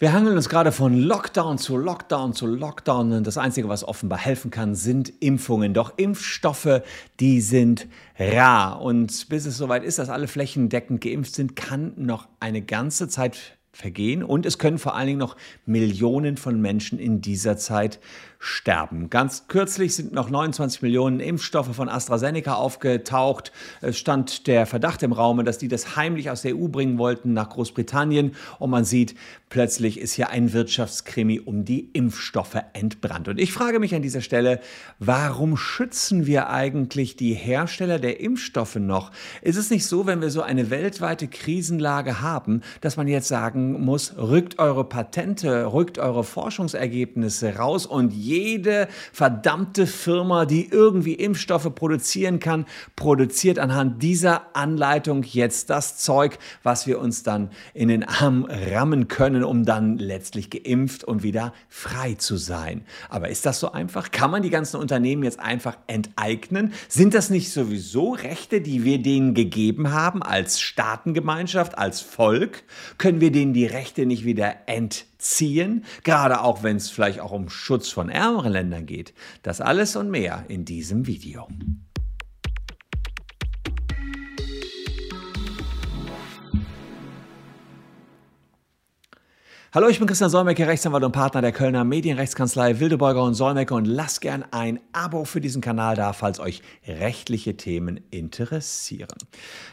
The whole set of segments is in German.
Wir hangeln uns gerade von Lockdown zu Lockdown zu Lockdown und das Einzige, was offenbar helfen kann, sind Impfungen. Doch Impfstoffe, die sind rar. Und bis es soweit ist, dass alle flächendeckend geimpft sind, kann noch eine ganze Zeit vergehen und es können vor allen Dingen noch Millionen von Menschen in dieser Zeit sterben. Ganz kürzlich sind noch 29 Millionen Impfstoffe von AstraZeneca aufgetaucht. Es stand der Verdacht im Raum, dass die das heimlich aus der EU bringen wollten nach Großbritannien. Und man sieht, plötzlich ist hier ein Wirtschaftskrimi um die Impfstoffe entbrannt. Und ich frage mich an dieser Stelle, warum schützen wir eigentlich die Hersteller der Impfstoffe noch? Ist es nicht so, wenn wir so eine weltweite Krisenlage haben, dass man jetzt sagen muss, rückt eure Patente, rückt eure Forschungsergebnisse raus und je jede verdammte Firma, die irgendwie Impfstoffe produzieren kann, produziert anhand dieser Anleitung jetzt das Zeug, was wir uns dann in den Arm rammen können, um dann letztlich geimpft und wieder frei zu sein. Aber ist das so einfach? Kann man die ganzen Unternehmen jetzt einfach enteignen? Sind das nicht sowieso Rechte, die wir denen gegeben haben als Staatengemeinschaft, als Volk? Können wir denen die Rechte nicht wieder enteignen? ziehen, gerade auch wenn es vielleicht auch um Schutz von ärmeren Ländern geht. Das alles und mehr in diesem Video. Hallo, ich bin Christian Solmecke, Rechtsanwalt und Partner der Kölner Medienrechtskanzlei Wildebeuger und Solmecke und lasst gern ein Abo für diesen Kanal da, falls euch rechtliche Themen interessieren.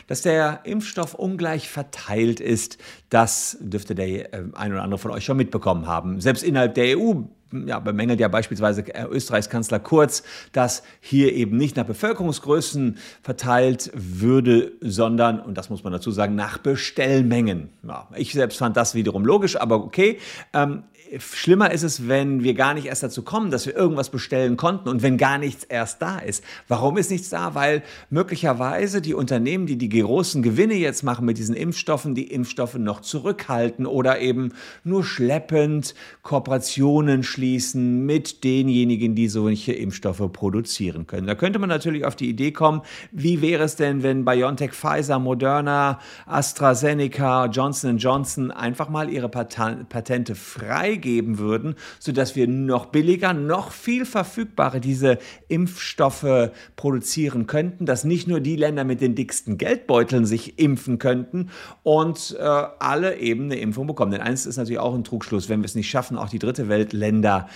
Dass der Impfstoff ungleich verteilt ist, das dürfte der äh, ein oder andere von euch schon mitbekommen haben. Selbst innerhalb der EU ja, bemängelt ja beispielsweise äh, Österreichs Kanzler Kurz, dass hier eben nicht nach Bevölkerungsgrößen verteilt würde, sondern, und das muss man dazu sagen, nach Bestellmengen. Ja, ich selbst fand das wiederum logisch, aber okay. Ähm, schlimmer ist es, wenn wir gar nicht erst dazu kommen, dass wir irgendwas bestellen konnten und wenn gar nichts erst da ist. Warum ist nichts da? Weil möglicherweise die Unternehmen, die die großen Gewinne jetzt machen mit diesen Impfstoffen, die Impfstoffe noch zurückhalten oder eben nur schleppend Kooperationen schließen mit denjenigen, die solche Impfstoffe produzieren können. Da könnte man natürlich auf die Idee kommen, wie wäre es denn, wenn BioNTech, Pfizer, Moderna, AstraZeneca, Johnson Johnson einfach mal ihre Patente frei freigeben würden, sodass wir noch billiger, noch viel verfügbarer diese Impfstoffe produzieren könnten, dass nicht nur die Länder mit den dicksten Geldbeuteln sich impfen könnten und äh, alle eben eine Impfung bekommen. Denn eins ist natürlich auch ein Trugschluss, wenn wir es nicht schaffen, auch die dritte Weltländer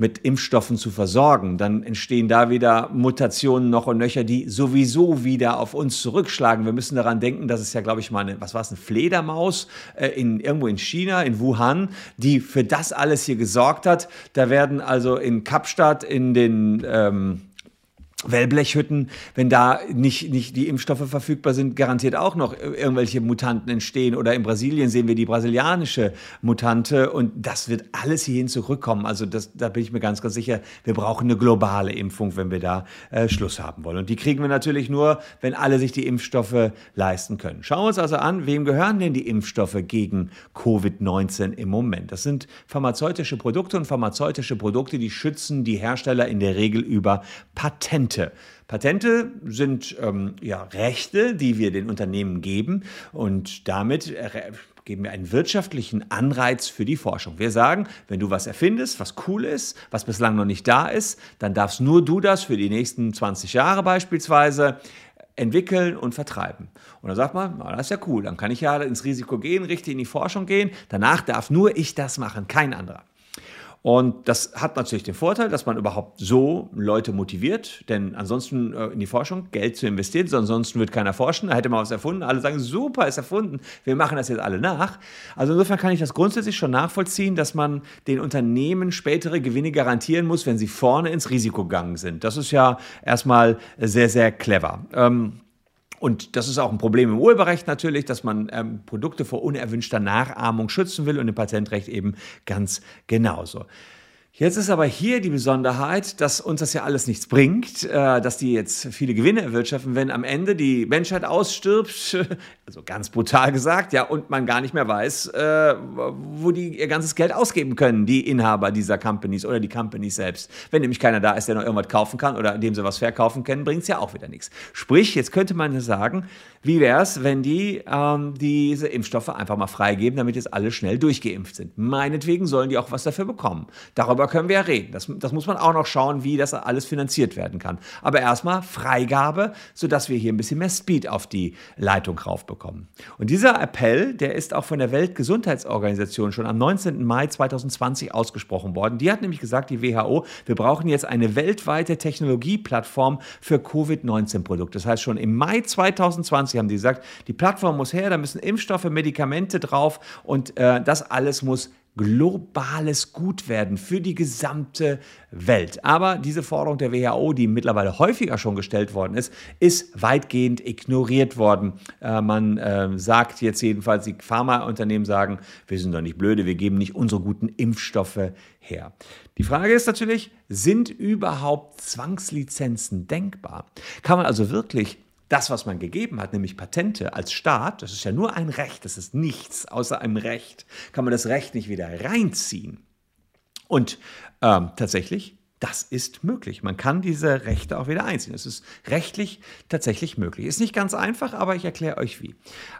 mit Impfstoffen zu versorgen, dann entstehen da wieder Mutationen noch und nöcher, die sowieso wieder auf uns zurückschlagen. Wir müssen daran denken, dass es ja, glaube ich, mal eine, was war es, eine Fledermaus äh, in, irgendwo in China, in Wuhan, die für das alles hier gesorgt hat. Da werden also in Kapstadt, in den ähm, Wellblechhütten, wenn da nicht, nicht die Impfstoffe verfügbar sind, garantiert auch noch irgendwelche Mutanten entstehen. Oder in Brasilien sehen wir die brasilianische Mutante und das wird alles hierhin zurückkommen. Also das, da bin ich mir ganz, ganz sicher, wir brauchen eine globale Impfung, wenn wir da äh, Schluss haben wollen. Und die kriegen wir natürlich nur, wenn alle sich die Impfstoffe leisten können. Schauen wir uns also an, wem gehören denn die Impfstoffe gegen Covid-19 im Moment? Das sind pharmazeutische Produkte und pharmazeutische Produkte, die schützen die Hersteller in der Regel über Patente. Patente. Patente sind ähm, ja, Rechte, die wir den Unternehmen geben und damit äh, geben wir einen wirtschaftlichen Anreiz für die Forschung. Wir sagen, wenn du was erfindest, was cool ist, was bislang noch nicht da ist, dann darfst nur du das für die nächsten 20 Jahre beispielsweise entwickeln und vertreiben. Und dann sagt man, das ist ja cool, dann kann ich ja ins Risiko gehen, richtig in die Forschung gehen. Danach darf nur ich das machen, kein anderer. Und das hat natürlich den Vorteil, dass man überhaupt so Leute motiviert, denn ansonsten äh, in die Forschung Geld zu investieren, ansonsten wird keiner forschen. Da hätte man was erfunden. Alle sagen, super, ist erfunden. Wir machen das jetzt alle nach. Also insofern kann ich das grundsätzlich schon nachvollziehen, dass man den Unternehmen spätere Gewinne garantieren muss, wenn sie vorne ins Risiko gegangen sind. Das ist ja erstmal sehr, sehr clever. Ähm, und das ist auch ein Problem im Urheberrecht natürlich, dass man ähm, Produkte vor unerwünschter Nachahmung schützen will und im Patentrecht eben ganz genauso. Jetzt ist aber hier die Besonderheit, dass uns das ja alles nichts bringt, äh, dass die jetzt viele Gewinne erwirtschaften, wenn am Ende die Menschheit ausstirbt, also ganz brutal gesagt, ja, und man gar nicht mehr weiß, äh, wo die ihr ganzes Geld ausgeben können, die Inhaber dieser Companies oder die Companies selbst. Wenn nämlich keiner da ist, der noch irgendwas kaufen kann oder dem sie was verkaufen können, bringt es ja auch wieder nichts. Sprich, jetzt könnte man sagen, wie wäre es, wenn die ähm, diese Impfstoffe einfach mal freigeben, damit jetzt alle schnell durchgeimpft sind? Meinetwegen sollen die auch was dafür bekommen. Darüber können wir ja reden. Das, das muss man auch noch schauen, wie das alles finanziert werden kann. Aber erstmal Freigabe, sodass wir hier ein bisschen mehr Speed auf die Leitung raufbekommen. Und dieser Appell, der ist auch von der Weltgesundheitsorganisation schon am 19. Mai 2020 ausgesprochen worden. Die hat nämlich gesagt, die WHO, wir brauchen jetzt eine weltweite Technologieplattform für Covid-19-Produkte. Das heißt, schon im Mai 2020 haben die gesagt, die Plattform muss her, da müssen Impfstoffe, Medikamente drauf und äh, das alles muss globales Gut werden für die gesamte Welt. Aber diese Forderung der WHO, die mittlerweile häufiger schon gestellt worden ist, ist weitgehend ignoriert worden. Äh, man äh, sagt jetzt jedenfalls, die Pharmaunternehmen sagen, wir sind doch nicht blöde, wir geben nicht unsere guten Impfstoffe her. Die Frage ist natürlich, sind überhaupt Zwangslizenzen denkbar? Kann man also wirklich das, was man gegeben hat, nämlich Patente als Staat, das ist ja nur ein Recht, das ist nichts außer einem Recht, kann man das Recht nicht wieder reinziehen. Und ähm, tatsächlich, das ist möglich. Man kann diese Rechte auch wieder einziehen. Es ist rechtlich tatsächlich möglich. Ist nicht ganz einfach, aber ich erkläre euch wie.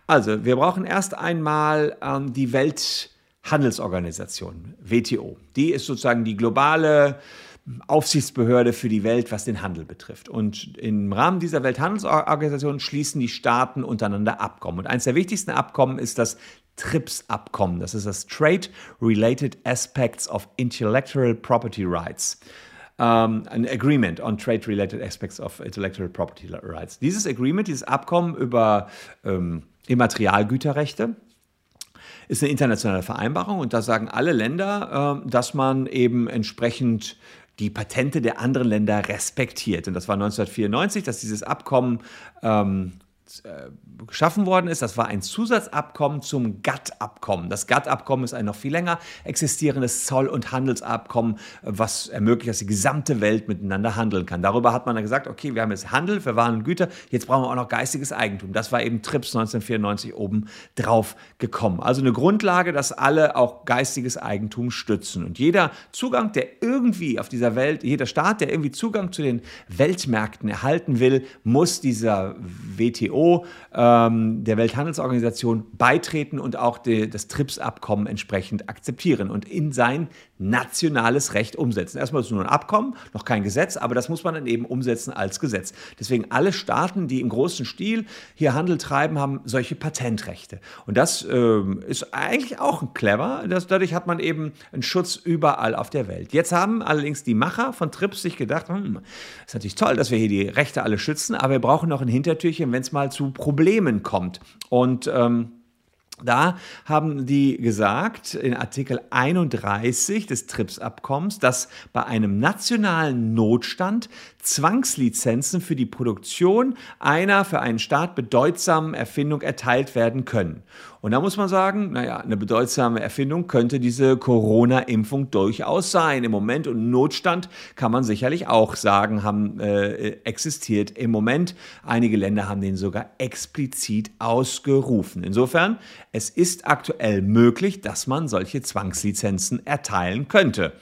Also, wir brauchen erst einmal ähm, die Welthandelsorganisation, WTO. Die ist sozusagen die globale Aufsichtsbehörde für die Welt, was den Handel betrifft. Und im Rahmen dieser Welthandelsorganisation schließen die Staaten untereinander Abkommen. Und eines der wichtigsten Abkommen ist das TRIPS-Abkommen. Das ist das Trade Related Aspects of Intellectual Property Rights. Um, ein Agreement on Trade-Related Aspects of Intellectual Property Rights. Dieses Agreement, dieses Abkommen über ähm, Immaterialgüterrechte, ist eine internationale Vereinbarung und da sagen alle Länder, äh, dass man eben entsprechend die Patente der anderen Länder respektiert. Und das war 1994, dass dieses Abkommen ähm, äh, geschaffen worden ist. Das war ein Zusatzabkommen zum GATT-Abkommen. Das GATT-Abkommen ist ein noch viel länger existierendes Zoll- und Handelsabkommen, was ermöglicht, dass die gesamte Welt miteinander handeln kann. Darüber hat man dann gesagt, okay, wir haben jetzt Handel für Waren und Güter, jetzt brauchen wir auch noch geistiges Eigentum. Das war eben TRIPS 1994 oben drauf gekommen. Also eine Grundlage, dass alle auch geistiges Eigentum stützen. Und jeder Zugang, der irgendwie auf dieser Welt, jeder Staat, der irgendwie Zugang zu den Weltmärkten erhalten will, muss dieser WTO ähm, der Welthandelsorganisation, beitreten und auch die, das TRIPS-Abkommen entsprechend akzeptieren. Und in sein nationales Recht umsetzen. Erstmal ist es nur ein Abkommen, noch kein Gesetz, aber das muss man dann eben umsetzen als Gesetz. Deswegen alle Staaten, die im großen Stil hier Handel treiben, haben solche Patentrechte. Und das ähm, ist eigentlich auch clever. Das, dadurch hat man eben einen Schutz überall auf der Welt. Jetzt haben allerdings die Macher von TRIPS sich gedacht, hm, ist natürlich toll, dass wir hier die Rechte alle schützen, aber wir brauchen noch ein Hintertürchen, wenn es mal zu Problemen kommt. Und ähm, da haben die gesagt in Artikel 31 des TRIPS-Abkommens, dass bei einem nationalen Notstand Zwangslizenzen für die Produktion einer für einen Staat bedeutsamen Erfindung erteilt werden können. Und da muss man sagen, naja, eine bedeutsame Erfindung könnte diese Corona-Impfung durchaus sein im Moment. Und Notstand kann man sicherlich auch sagen, haben äh, existiert im Moment. Einige Länder haben den sogar explizit ausgerufen. Insofern, es ist aktuell möglich, dass man solche Zwangslizenzen erteilen könnte.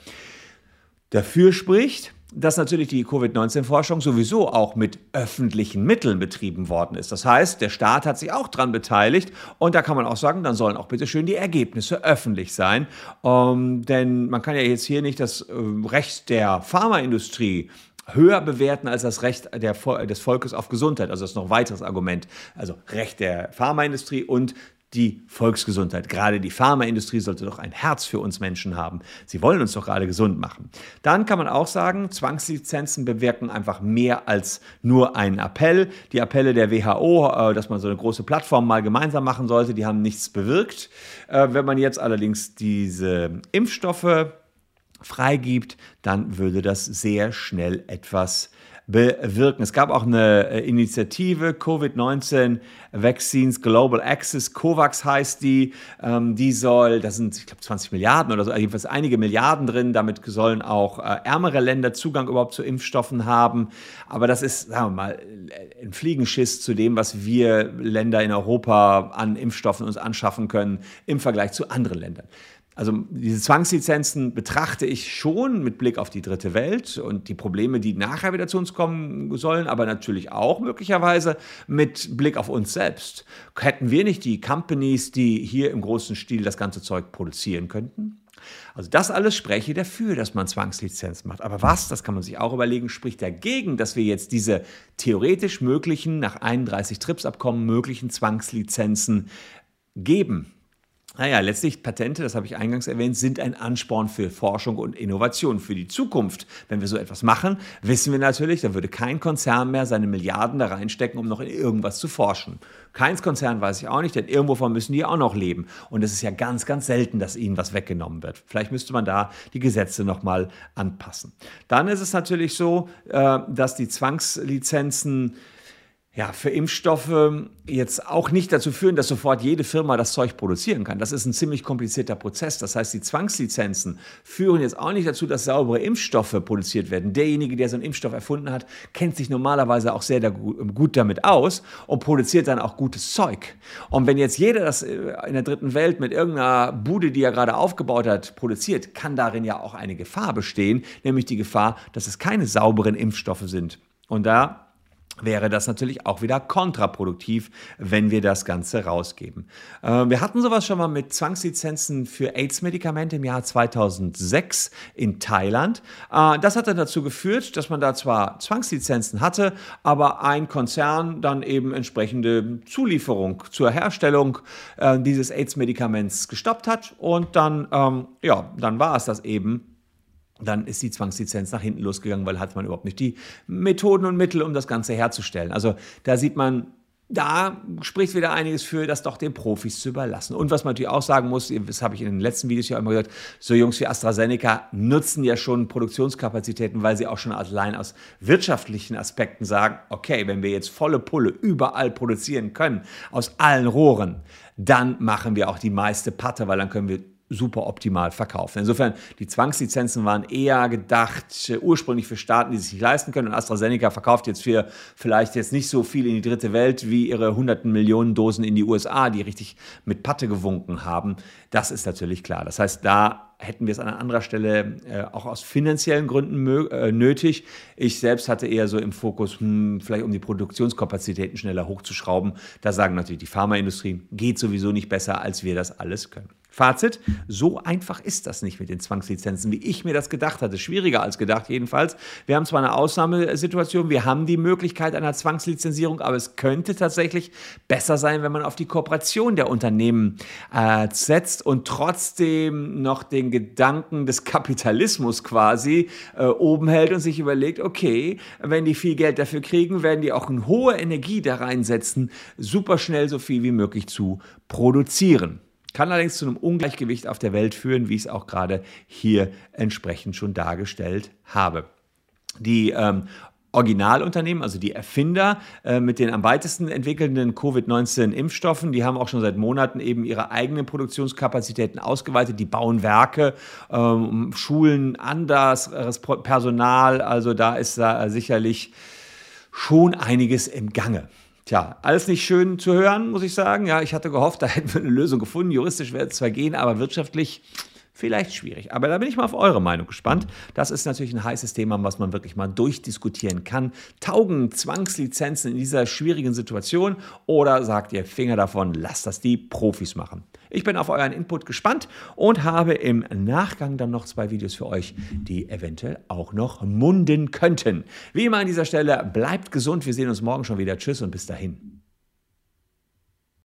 Dafür spricht, dass natürlich die Covid-19-Forschung sowieso auch mit öffentlichen Mitteln betrieben worden ist. Das heißt, der Staat hat sich auch daran beteiligt und da kann man auch sagen, dann sollen auch bitte schön die Ergebnisse öffentlich sein. Ähm, denn man kann ja jetzt hier nicht das äh, Recht der Pharmaindustrie höher bewerten als das Recht der, des Volkes auf Gesundheit. Also das ist noch ein weiteres Argument. Also Recht der Pharmaindustrie und die Volksgesundheit. Gerade die Pharmaindustrie sollte doch ein Herz für uns Menschen haben. Sie wollen uns doch gerade gesund machen. Dann kann man auch sagen, Zwangslizenzen bewirken einfach mehr als nur einen Appell. Die Appelle der WHO, äh, dass man so eine große Plattform mal gemeinsam machen sollte, die haben nichts bewirkt. Äh, wenn man jetzt allerdings diese Impfstoffe freigibt, dann würde das sehr schnell etwas bewirken. Es gab auch eine äh, Initiative, Covid-19 Vaccines Global Access, COVAX heißt die. Ähm, die soll, da sind, ich glaube, 20 Milliarden oder so, also jedenfalls einige Milliarden drin. Damit sollen auch äh, ärmere Länder Zugang überhaupt zu Impfstoffen haben. Aber das ist, sagen wir mal, ein Fliegenschiss zu dem, was wir Länder in Europa an Impfstoffen uns anschaffen können im Vergleich zu anderen Ländern. Also diese Zwangslizenzen betrachte ich schon mit Blick auf die dritte Welt und die Probleme, die nachher wieder zu uns kommen sollen, aber natürlich auch möglicherweise mit Blick auf uns selbst. Hätten wir nicht die Companies, die hier im großen Stil das ganze Zeug produzieren könnten? Also das alles spreche dafür, dass man Zwangslizenz macht. Aber was, das kann man sich auch überlegen, spricht dagegen, dass wir jetzt diese theoretisch möglichen, nach 31 TRIPS-Abkommen möglichen Zwangslizenzen geben. Naja, letztlich Patente, das habe ich eingangs erwähnt, sind ein Ansporn für Forschung und Innovation für die Zukunft. Wenn wir so etwas machen, wissen wir natürlich, da würde kein Konzern mehr seine Milliarden da reinstecken, um noch in irgendwas zu forschen. Keins Konzern weiß ich auch nicht, denn irgendwovon müssen die auch noch leben. Und es ist ja ganz, ganz selten, dass ihnen was weggenommen wird. Vielleicht müsste man da die Gesetze nochmal anpassen. Dann ist es natürlich so, äh, dass die Zwangslizenzen ja, für Impfstoffe jetzt auch nicht dazu führen, dass sofort jede Firma das Zeug produzieren kann. Das ist ein ziemlich komplizierter Prozess. Das heißt, die Zwangslizenzen führen jetzt auch nicht dazu, dass saubere Impfstoffe produziert werden. Derjenige, der so einen Impfstoff erfunden hat, kennt sich normalerweise auch sehr gut damit aus und produziert dann auch gutes Zeug. Und wenn jetzt jeder das äh, in der dritten Welt mit irgendeiner Bude, die er gerade aufgebaut hat, produziert, kann darin ja auch eine Gefahr bestehen, nämlich die Gefahr, dass es keine sauberen Impfstoffe sind. Und da wäre das natürlich auch wieder kontraproduktiv, wenn wir das Ganze rausgeben. Äh, wir hatten sowas schon mal mit Zwangslizenzen für AIDS-Medikamente im Jahr 2006 in Thailand. Äh, das hat dann dazu geführt, dass man da zwar Zwangslizenzen hatte, aber ein Konzern dann eben entsprechende Zulieferung zur Herstellung äh, dieses AIDS-Medikaments gestoppt hat und dann, ähm, ja, dann war es das eben dann ist die Zwangslizenz nach hinten losgegangen, weil hat man überhaupt nicht die Methoden und Mittel, um das Ganze herzustellen. Also da sieht man, da spricht wieder einiges für, das doch den Profis zu überlassen. Und was man natürlich auch sagen muss, das habe ich in den letzten Videos ja immer gesagt, so Jungs wie AstraZeneca nutzen ja schon Produktionskapazitäten, weil sie auch schon allein aus wirtschaftlichen Aspekten sagen, okay, wenn wir jetzt volle Pulle überall produzieren können, aus allen Rohren, dann machen wir auch die meiste Patte, weil dann können wir super optimal verkaufen. Insofern, die Zwangslizenzen waren eher gedacht äh, ursprünglich für Staaten, die sich nicht leisten können. Und AstraZeneca verkauft jetzt für vielleicht jetzt nicht so viel in die dritte Welt wie ihre hunderten Millionen Dosen in die USA, die richtig mit Patte gewunken haben. Das ist natürlich klar. Das heißt, da hätten wir es an anderer Stelle äh, auch aus finanziellen Gründen äh, nötig. Ich selbst hatte eher so im Fokus, hm, vielleicht um die Produktionskapazitäten schneller hochzuschrauben. Da sagen natürlich die Pharmaindustrie, geht sowieso nicht besser, als wir das alles können. Fazit, so einfach ist das nicht mit den Zwangslizenzen, wie ich mir das gedacht hatte. Schwieriger als gedacht jedenfalls. Wir haben zwar eine Ausnahmesituation, wir haben die Möglichkeit einer Zwangslizenzierung, aber es könnte tatsächlich besser sein, wenn man auf die Kooperation der Unternehmen äh, setzt und trotzdem noch den Gedanken des Kapitalismus quasi äh, oben hält und sich überlegt, okay, wenn die viel Geld dafür kriegen, werden die auch eine hohe Energie da reinsetzen, super schnell so viel wie möglich zu produzieren. Kann allerdings zu einem Ungleichgewicht auf der Welt führen, wie ich es auch gerade hier entsprechend schon dargestellt habe. Die ähm, Originalunternehmen, also die Erfinder äh, mit den am weitesten entwickelnden Covid-19-Impfstoffen, die haben auch schon seit Monaten eben ihre eigenen Produktionskapazitäten ausgeweitet. Die bauen Werke, ähm, Schulen anders, Personal. Also da ist da sicherlich schon einiges im Gange. Tja, alles nicht schön zu hören, muss ich sagen. Ja, ich hatte gehofft, da hätten wir eine Lösung gefunden. Juristisch wäre es zwar gehen, aber wirtschaftlich vielleicht schwierig. Aber da bin ich mal auf eure Meinung gespannt. Das ist natürlich ein heißes Thema, was man wirklich mal durchdiskutieren kann. Taugen Zwangslizenzen in dieser schwierigen Situation oder sagt ihr Finger davon, lasst das die Profis machen? Ich bin auf euren Input gespannt und habe im Nachgang dann noch zwei Videos für euch, die eventuell auch noch munden könnten. Wie immer an dieser Stelle, bleibt gesund. Wir sehen uns morgen schon wieder. Tschüss und bis dahin.